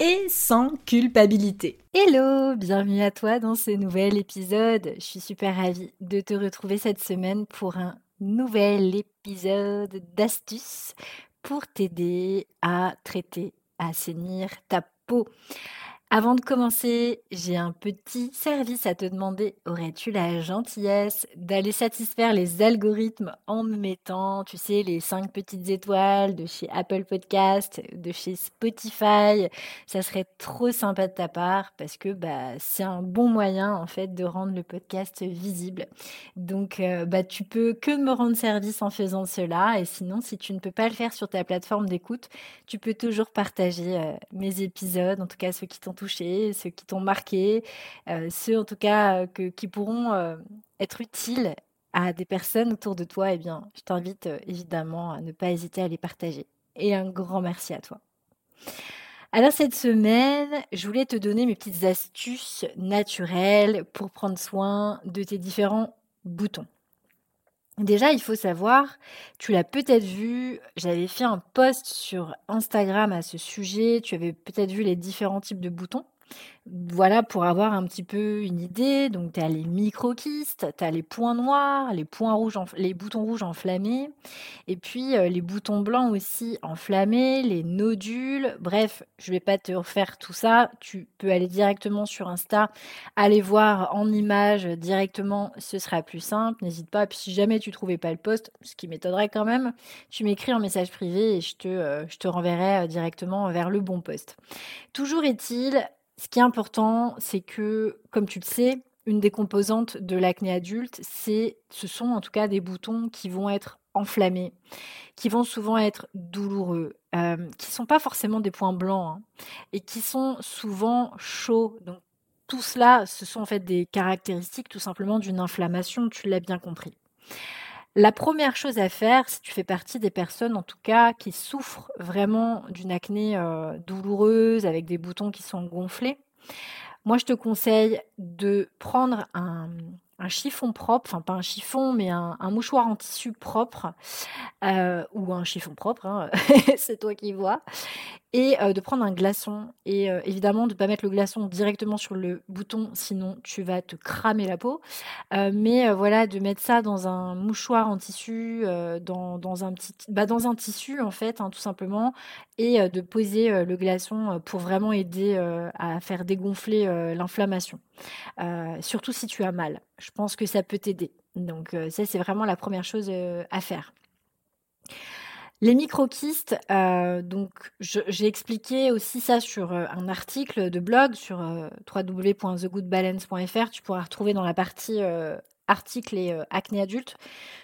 et sans culpabilité. Hello, bienvenue à toi dans ce nouvel épisode. Je suis super ravie de te retrouver cette semaine pour un nouvel épisode d'astuces pour t'aider à traiter, à assainir ta peau. Avant de commencer, j'ai un petit service à te demander. Aurais-tu la gentillesse d'aller satisfaire les algorithmes en me mettant, tu sais, les cinq petites étoiles de chez Apple Podcast, de chez Spotify? Ça serait trop sympa de ta part parce que bah, c'est un bon moyen en fait de rendre le podcast visible. Donc euh, bah, tu peux que me rendre service en faisant cela. Et sinon, si tu ne peux pas le faire sur ta plateforme d'écoute, tu peux toujours partager euh, mes épisodes, en tout cas ceux qui t'ont touché, ceux qui t'ont marqué, euh, ceux en tout cas euh, qui pourront euh, être utiles à des personnes autour de toi, eh bien, je t'invite évidemment à ne pas hésiter à les partager. Et un grand merci à toi. Alors cette semaine, je voulais te donner mes petites astuces naturelles pour prendre soin de tes différents boutons. Déjà, il faut savoir, tu l'as peut-être vu, j'avais fait un post sur Instagram à ce sujet, tu avais peut-être vu les différents types de boutons. Voilà, pour avoir un petit peu une idée, donc tu as les micro-kystes, tu as les points noirs, les points rouges, les boutons rouges enflammés, et puis euh, les boutons blancs aussi enflammés, les nodules. Bref, je vais pas te refaire tout ça. Tu peux aller directement sur Insta, aller voir en image directement, ce sera plus simple. N'hésite pas. Si jamais tu trouvais pas le post, ce qui m'étonnerait quand même, tu m'écris en message privé et je te, euh, je te renverrai euh, directement vers le bon post. Toujours est-il, ce qui est important, c'est que, comme tu le sais, une des composantes de l'acné adulte, c'est, ce sont en tout cas des boutons qui vont être enflammés, qui vont souvent être douloureux, euh, qui sont pas forcément des points blancs, hein, et qui sont souvent chauds. Donc tout cela, ce sont en fait des caractéristiques tout simplement d'une inflammation, tu l'as bien compris. La première chose à faire, si tu fais partie des personnes en tout cas qui souffrent vraiment d'une acné euh, douloureuse avec des boutons qui sont gonflés, moi je te conseille de prendre un, chiffon propre, enfin pas un chiffon, mais un, mouchoir en tissu propre, euh, ou un chiffon propre, hein, c'est toi qui vois, et euh, de prendre un glaçon, et euh, évidemment de ne pas mettre le glaçon directement sur le bouton, sinon tu vas te cramer la peau, mais voilà, de mettre ça dans un mouchoir en tissu, dans, un petit, bah, dans un tissu en fait, hein, tout simplement, et de poser le glaçon pour vraiment aider à faire dégonfler l'inflammation, surtout si tu as mal je pense que ça peut t'aider. Donc euh, ça, c'est vraiment la première chose euh, à faire. Les microkystes, euh, donc j'ai expliqué aussi ça sur un article de blog sur www.thegoodbalance.fr. Tu pourras retrouver dans la partie articles et acné adulte.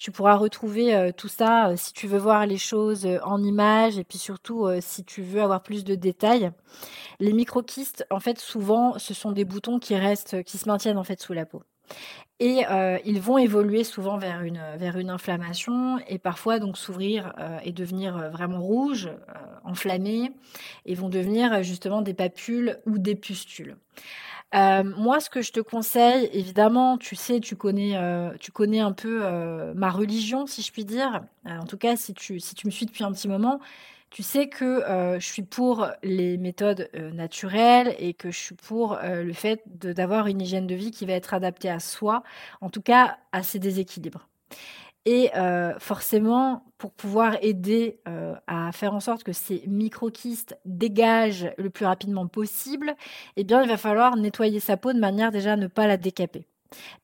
Tu pourras retrouver tout ça si tu veux voir les choses en images et puis surtout si tu veux avoir plus de détails. Les microkystes, en fait, souvent, ce sont des boutons qui restent, qui se maintiennent en fait sous la peau. Et euh, ils vont évoluer souvent vers une, inflammation et parfois donc s'ouvrir euh, et devenir euh, vraiment rouges, enflammés, et vont devenir justement des papules ou des pustules. moi, ce que je te conseille, évidemment, tu sais, tu connais, tu connais un peu ma religion, si je puis dire. en tout cas, si tu, si tu me suis depuis un petit moment, tu sais que euh, je suis pour les méthodes euh, naturelles et que je suis pour euh, le fait d'avoir une hygiène de vie qui va être adaptée à soi, en tout cas à ses déséquilibres. Et forcément, pour pouvoir aider à faire en sorte que ces microkystes dégagent le plus rapidement possible, eh bien, il va falloir nettoyer sa peau de manière déjà à ne pas la décaper.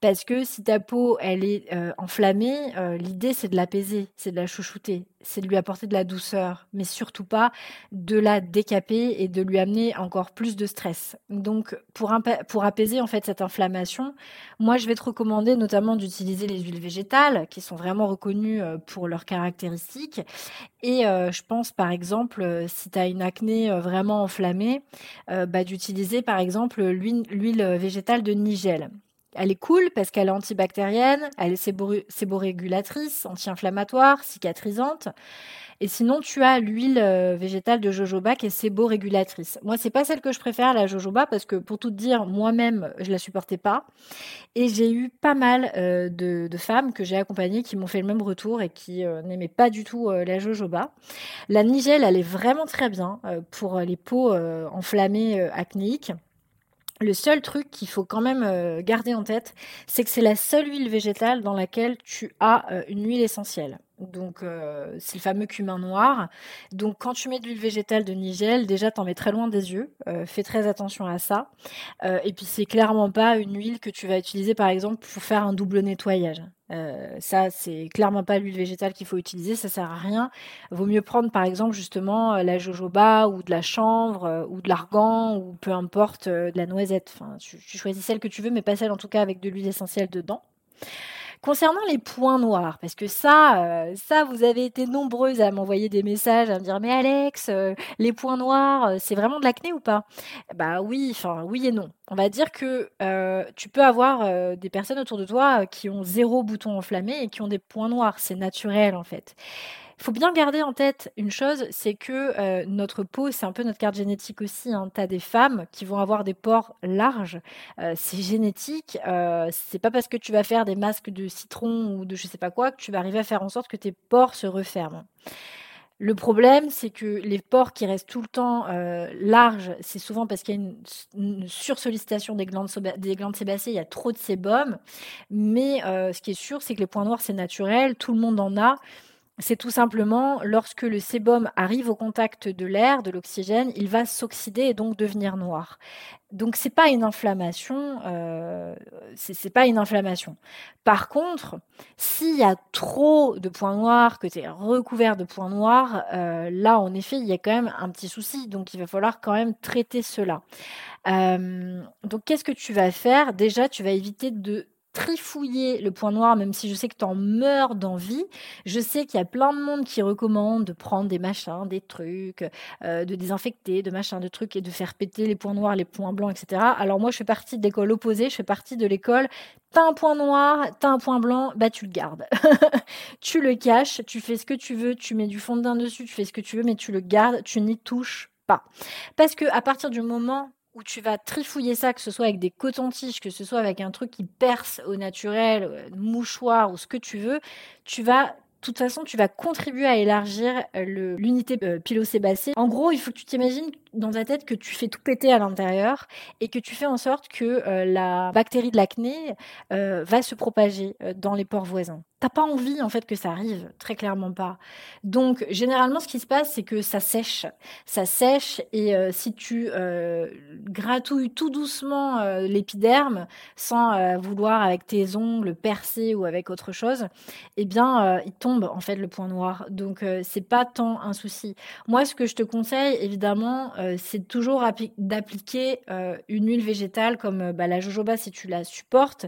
Parce que si ta peau, elle est euh, enflammée, euh, l'idée, c'est de l'apaiser, c'est de la chouchouter, c'est de lui apporter de la douceur, mais surtout pas de la décaper et de lui amener encore plus de stress. Donc, pour, pour apaiser en fait cette inflammation, moi, je vais te recommander notamment d'utiliser les huiles végétales qui sont vraiment reconnues euh, pour leurs caractéristiques. Et je pense, par exemple, si tu as une acné vraiment enflammée, bah, d'utiliser par exemple l'huile végétale de Nigel elle est cool parce qu'elle est antibactérienne, elle est séborégulatrice, anti-inflammatoire, cicatrisante. Et sinon, tu as l'huile euh, végétale de jojoba qui est séborégulatrice. Moi, c'est pas celle que je préfère, la jojoba, parce que pour tout dire, moi-même, je la supportais pas. Et j'ai eu pas mal euh, de, femmes que j'ai accompagnées qui m'ont fait le même retour et qui euh, n'aimaient pas du tout la jojoba. La nigelle, elle est vraiment très bien pour les peaux enflammées acnéiques. Le seul truc qu'il faut quand même euh, garder en tête, c'est que c'est la seule huile végétale dans laquelle tu as euh, une huile essentielle. Donc, euh, c'est le fameux cumin noir. Donc, quand tu mets de l'huile végétale de Nigel, déjà, t'en mets très loin des yeux. fais très attention à ça. et puis, c'est clairement pas une huile que tu vas utiliser, par exemple, pour faire un double nettoyage. Euh, ça, c'est clairement pas l'huile végétale qu'il faut utiliser, ça sert à rien. Vaut mieux prendre par exemple justement euh, la jojoba ou de la chanvre euh, ou de l'argan ou peu importe de la noisette. Enfin, tu, choisis celle que tu veux, mais pas celle en tout cas avec de l'huile essentielle dedans. Concernant les points noirs, parce que ça, ça, vous avez été nombreuses à m'envoyer des messages, à me dire mais Alex, les points noirs, c'est vraiment de l'acné ou pas? Bah oui, enfin oui et non. On va dire que tu peux avoir des personnes autour de toi qui ont zéro bouton enflammé et qui ont des points noirs. C'est naturel en fait. Il faut bien garder en tête une chose, c'est que euh, notre peau, c'est un peu notre carte génétique aussi. Hein. Tu as des femmes qui vont avoir des pores larges. Euh, c'est génétique. Euh, c'est pas parce que tu vas faire des masques de citron ou de je sais pas quoi que tu vas arriver à faire en sorte que tes pores se referment. Le problème, c'est que les pores qui restent tout le temps larges, c'est souvent parce qu'il y a une, sursollicitation des glandes, des glandes sébacées, il y a trop de sébum. Mais ce qui est sûr, c'est que les points noirs, c'est naturel, tout le monde en a. C'est tout simplement lorsque le sébum arrive au contact de l'air, de l'oxygène, il va s'oxyder et donc devenir noir. Donc c'est pas une inflammation, euh, c'est pas une inflammation. Par contre, s'il y a trop de points noirs, que tu es recouvert de points noirs, euh, là en effet il y a quand même un petit souci. Donc il va falloir quand même traiter cela. Euh, donc qu'est-ce que tu vas faire? Déjà, tu vas éviter de trifouiller le point noir, même si je sais que tu en meurs d'envie. Je sais qu'il y a plein de monde qui recommande de prendre des machins, des trucs, euh, de désinfecter, de machins, de trucs et de faire péter les points noirs, les points blancs, etc. Alors moi, je fais partie de l'école opposée. Je fais partie de l'école. T'as un point noir, t'as un point blanc, bah tu le gardes. tu le caches, tu fais ce que tu veux, tu mets du fond de teint dessus, tu fais ce que tu veux, mais tu le gardes, tu n'y touches pas. Parce que à partir du moment où tu vas trifouiller ça, que ce soit avec des cotons-tiges, que ce soit avec un truc qui perce au naturel, euh, mouchoir ou ce que tu veux, tu vas de toute façon, tu vas contribuer à élargir euh, l'unité euh, pilocébacée. En gros, il faut que tu t'imagines dans ta tête que tu fais tout péter à l'intérieur et que tu fais en sorte que euh, la bactérie de l'acné va se propager dans les pores voisins. T'as pas envie en fait que ça arrive, très clairement pas. Donc généralement ce qui se passe c'est que ça sèche, ça sèche et si tu gratouilles tout doucement l'épiderme sans vouloir avec tes ongles percer ou avec autre chose, eh bien il tombe en fait le point noir. Donc c'est pas tant un souci. Moi ce que je te conseille évidemment euh, c'est toujours d'appliquer euh, une huile végétale comme euh, bah, la jojoba si tu la supportes,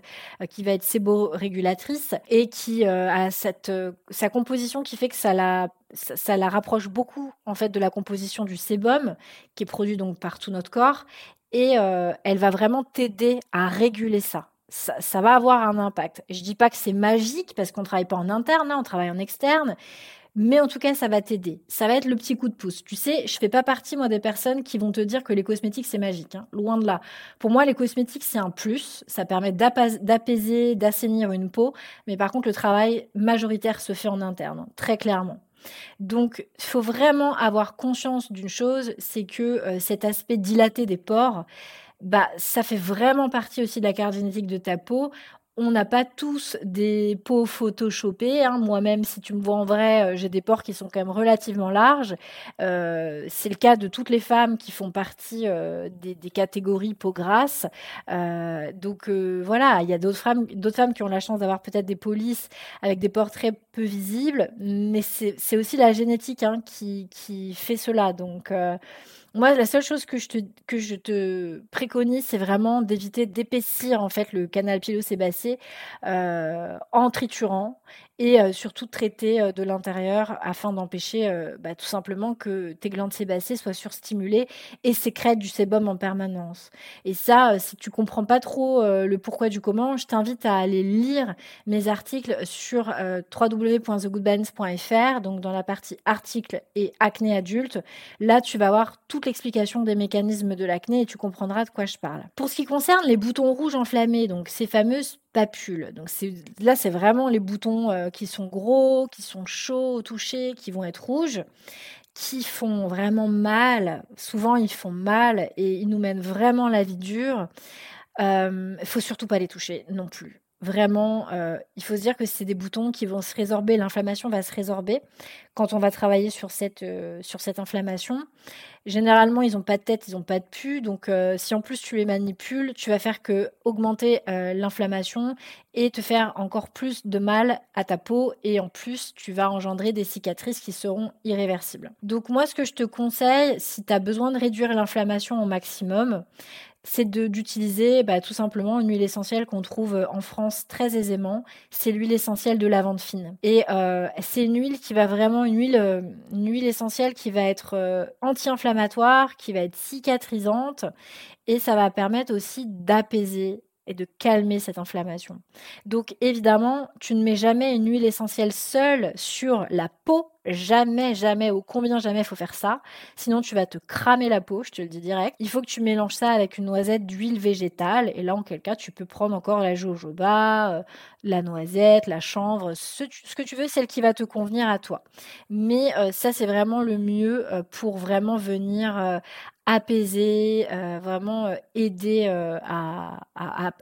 qui va être séborégulatrice et qui a cette, sa composition qui fait que ça la ça, la rapproche beaucoup en fait de la composition du sébum qui est produit donc par tout notre corps et elle va vraiment t'aider à réguler ça. ça. va avoir un impact. Je dis pas que c'est magique parce qu'on travaille pas en interne, hein, on travaille en externe, mais en tout cas, ça va t'aider. Ça va être le petit coup de pouce. Tu sais, je fais pas partie, moi, des personnes qui vont te dire que les cosmétiques, c'est magique. Hein. Loin de là. Pour moi, les cosmétiques, c'est un plus. Ça permet d'apaiser, d'assainir une peau. Mais par contre, le travail majoritaire se fait en interne, hein, très clairement. Donc, il faut vraiment avoir conscience d'une chose, c'est que euh, cet aspect dilaté des pores, bah, ça fait vraiment partie aussi de la carte génétique de ta peau on n'a pas tous des peaux photoshopées. Hein. Moi-même, si tu me vois en vrai, euh, j'ai des pores qui sont quand même relativement larges. Euh, c'est le cas de toutes les femmes qui font partie euh, des, catégories peau grasse. donc voilà, il y a d'autres femmes, d'autres femmes qui ont la chance d'avoir peut-être des lisses avec des très peu visibles, mais c'est aussi la génétique hein, qui, qui, fait cela. Donc moi, la seule chose que je te, que je te préconise, c'est vraiment d'éviter d'épaissir en fait le canal pilosébacé euh, en triturant et euh, surtout traiter euh, de l'intérieur afin d'empêcher euh, bah, tout simplement que tes glandes sébacées soient surstimulées et sécrètent du sébum en permanence. Et ça, si tu comprends pas trop le pourquoi du comment, je t'invite à aller lire mes articles sur www.thegoodbalance.fr, donc dans la partie articles et acné adulte. Là, tu vas voir toute l'explication des mécanismes de l'acné et tu comprendras de quoi je parle. Pour ce qui concerne les boutons rouges enflammés, donc ces fameuses papules. Donc là, c'est vraiment les boutons qui sont gros, qui sont chauds au toucher, qui vont être rouges, qui font vraiment mal. Souvent, ils font mal et ils nous mènent vraiment la vie dure. Il euh, faut surtout pas les toucher non plus. Vraiment, euh, il faut se dire que c'est des boutons qui vont se résorber, l'inflammation va se résorber quand on va travailler sur cette, euh, sur cette inflammation. Généralement, ils n'ont pas de tête, ils n'ont pas de pu, donc euh, si en plus tu les manipules, tu vas faire que augmenter l'inflammation et te faire encore plus de mal à ta peau et en plus tu vas engendrer des cicatrices qui seront irréversibles. Donc moi, ce que je te conseille, si tu as besoin de réduire l'inflammation au maximum, c'est d'utiliser bah, tout simplement une huile essentielle qu'on trouve euh, en France très aisément. C'est l'huile essentielle de lavande fine. Et euh, c'est une huile qui va vraiment, une huile, euh, une huile essentielle qui va être anti-inflammatoire, qui va être cicatrisante, et ça va permettre aussi d'apaiser et de calmer cette inflammation. Donc évidemment, tu ne mets jamais une huile essentielle seule sur la peau Jamais, jamais, au combien jamais il faut faire ça. Sinon, tu vas te cramer la peau, je te le dis direct. Il faut que tu mélanges ça avec une noisette d'huile végétale. Et là, en quel cas, tu peux prendre encore la jojoba, euh, la noisette, la chanvre, ce, que tu veux, celle qui va te convenir à toi. Mais euh, ça, c'est vraiment le mieux euh, pour vraiment venir apaiser, vraiment aider à,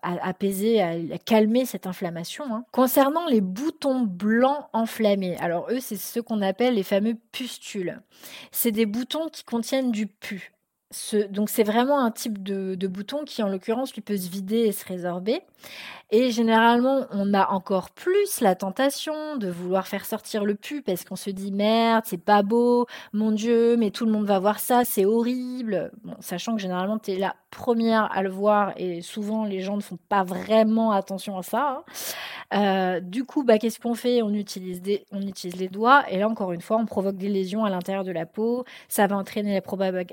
apaiser, à, calmer cette inflammation. Hein. Concernant les boutons blancs enflammés, alors eux, c'est ce qu'on appelle les fameux pustules. C'est des boutons qui contiennent du donc c'est vraiment un type de, bouton qui en l'occurrence lui peut se vider et se résorber. Et généralement on a encore plus la tentation de vouloir faire sortir le pu parce qu'on se dit merde c'est pas beau, mon dieu mais tout le monde va voir ça, c'est horrible. sachant que généralement tu es la première à le voir et souvent les gens ne font pas vraiment attention à ça. Hein. Euh, du coup bah, qu'est-ce qu'on fait? On utilise, on utilise les doigts et là encore une fois on provoque des lésions à l'intérieur de la peau, ça va entraîner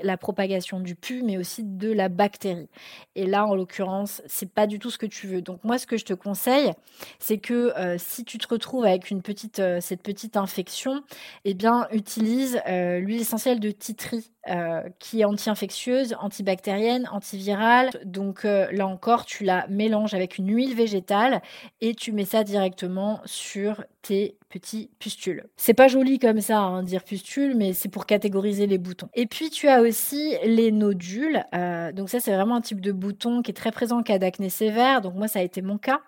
la propagation du pu, mais aussi de la bactérie. Et là, en l'occurrence, c'est pas du tout ce que tu veux. Donc moi, ce que je te conseille, c'est que euh, si tu te retrouves avec une petite, euh, cette petite infection, eh bien, utilise euh, l'huile essentielle de titri. Qui est anti-infectieuse, antibactérienne, antivirale. Donc là encore, tu la mélanges avec une huile végétale et tu mets ça directement sur tes petits pustules. C'est pas joli comme ça, hein, dire pustule, mais c'est pour catégoriser les boutons. Et puis tu as aussi les nodules. Euh, donc ça, c'est vraiment un type de bouton qui est très présent en cas d'acné sévère. Donc moi, ça a été mon cas.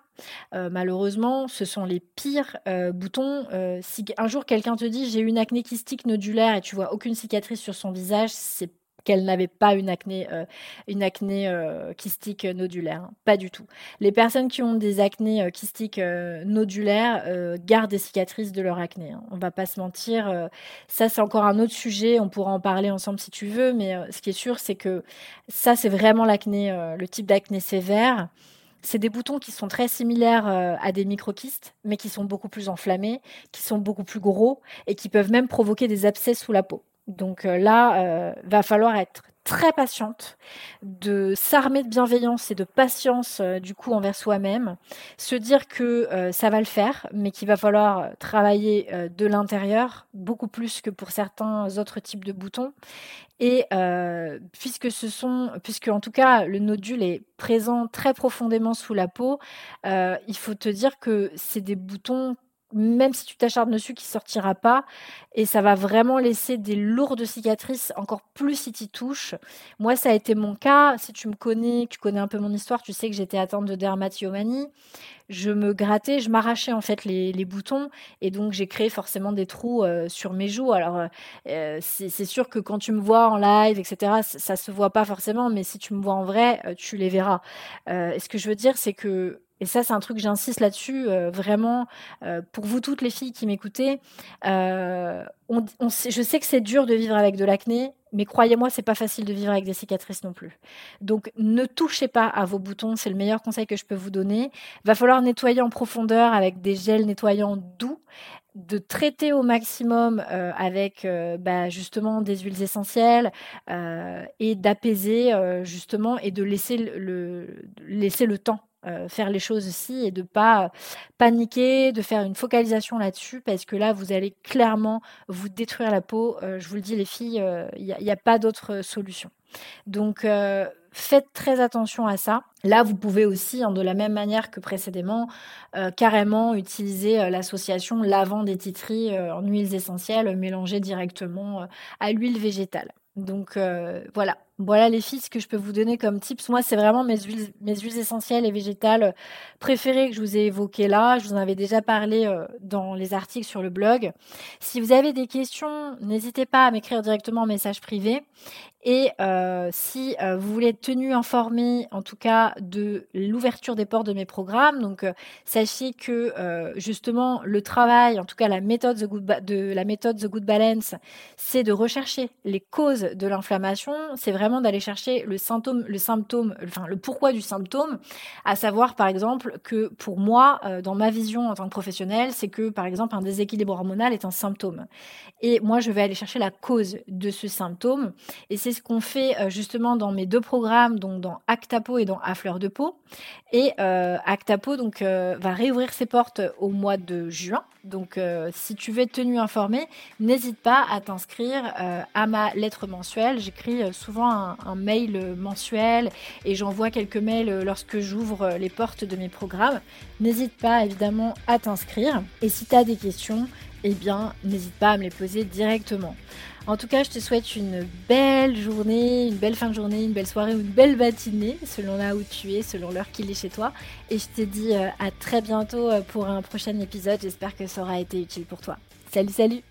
Euh, malheureusement, ce sont les pires euh, boutons. si un jour quelqu'un te dit j'ai une acné kystique nodulaire et tu vois aucune cicatrice sur son visage, c'est qu'elle n'avait pas une acné, euh, une acné euh, kystique nodulaire. Pas du tout. Les personnes qui ont des acnés euh, kystiques nodulaires gardent des cicatrices de leur acné. Hein. On va pas se mentir. ça, c'est encore un autre sujet. On pourra en parler ensemble si tu veux. Mais ce qui est sûr, c'est que ça, c'est vraiment l'acné, le type d'acné sévère. C'est des boutons qui sont très similaires à des microkystes, mais qui sont beaucoup plus enflammés, qui sont beaucoup plus gros et qui peuvent même provoquer des abcès sous la peau. Donc euh, là, euh, va falloir être très patiente, de s'armer de bienveillance et de patience euh, du coup envers soi-même, se dire que ça va le faire, mais qu'il va falloir travailler de l'intérieur beaucoup plus que pour certains autres types de boutons. Et puisque ce sont, puisque en tout cas le nodule est présent très profondément sous la peau, il faut te dire que c'est des boutons même si tu t'acharnes dessus, qui sortira pas. Et ça va vraiment laisser des lourdes cicatrices, encore plus si tu touches. Moi, ça a été mon cas. Si tu me connais, tu connais un peu mon histoire, tu sais que j'étais atteinte de dermatillomanie. Je me grattais, je m'arrachais en fait les, boutons. Et donc, j'ai créé forcément des trous euh, sur mes joues. Alors, euh, euh, c'est sûr que quand tu me vois en live, etc., ça, ça se voit pas forcément. Mais si tu me vois en vrai, tu les verras. et ce que je veux dire, c'est que et ça, c'est un truc, j'insiste là-dessus, euh, vraiment, euh, pour vous toutes les filles qui m'écoutez, euh, je sais que c'est dur de vivre avec de l'acné, mais croyez-moi, c'est pas facile de vivre avec des cicatrices non plus. Donc, ne touchez pas à vos boutons, c'est le meilleur conseil que je peux vous donner. Va falloir nettoyer en profondeur avec des gels nettoyants doux de traiter au maximum avec bah, justement des huiles essentielles et d'apaiser justement et de laisser le, laisser le temps euh, faire les choses aussi et de pas paniquer, de faire une focalisation là-dessus parce que là vous allez clairement vous détruire la peau. Euh, je vous le dis les filles, il euh, n'y a, pas d'autre solution. Donc faites très attention à ça. Là, vous pouvez aussi, hein, de la même manière que précédemment, carrément utiliser l'association lavant des titris en huiles essentielles mélangées directement à l'huile végétale. Donc voilà, voilà les filles, ce que je peux vous donner comme tips. Moi, c'est vraiment mes huiles, mes huiles essentielles et végétales préférées que je vous ai évoquées là. Je vous en avais déjà parlé euh, dans les articles sur le blog. Si vous avez des questions, n'hésitez pas à m'écrire directement en message privé. Et euh, si euh, vous voulez être tenu informé, en tout cas, de l'ouverture des portes de mes programmes, donc sachez que justement le travail, en tout cas la méthode The Good, de la méthode The Good Balance, c'est de rechercher les causes de l'inflammation. C'est vraiment d'aller chercher le symptôme, le symptôme, enfin le pourquoi du symptôme, à savoir par exemple que pour moi, euh, dans ma vision en tant que professionnelle, c'est que par exemple un déséquilibre hormonal est un symptôme. Et moi, je vais aller chercher la cause de ce symptôme. Et c'est ce qu'on fait euh, justement dans mes deux programmes, donc dans Actapo et dans À fleur de peau. Et euh, Actapo donc va réouvrir ses portes au mois de juin. Donc si tu veux être tenu informé, n'hésite pas à t'inscrire à ma lettre mensuelle. J'écris souvent un mail mensuel et j'envoie quelques mails lorsque j'ouvre les portes de mes programmes. N'hésite pas évidemment à t'inscrire. Et si tu as des questions, eh bien, n'hésite pas à me les poser directement. En tout cas, je te souhaite une belle journée, une belle fin de journée, une belle soirée ou une belle matinée, selon là où tu es, selon l'heure qu'il est chez toi. Et je te dis euh, à très bientôt euh, pour un prochain épisode. J'espère que aura été utile pour toi. Salut, salut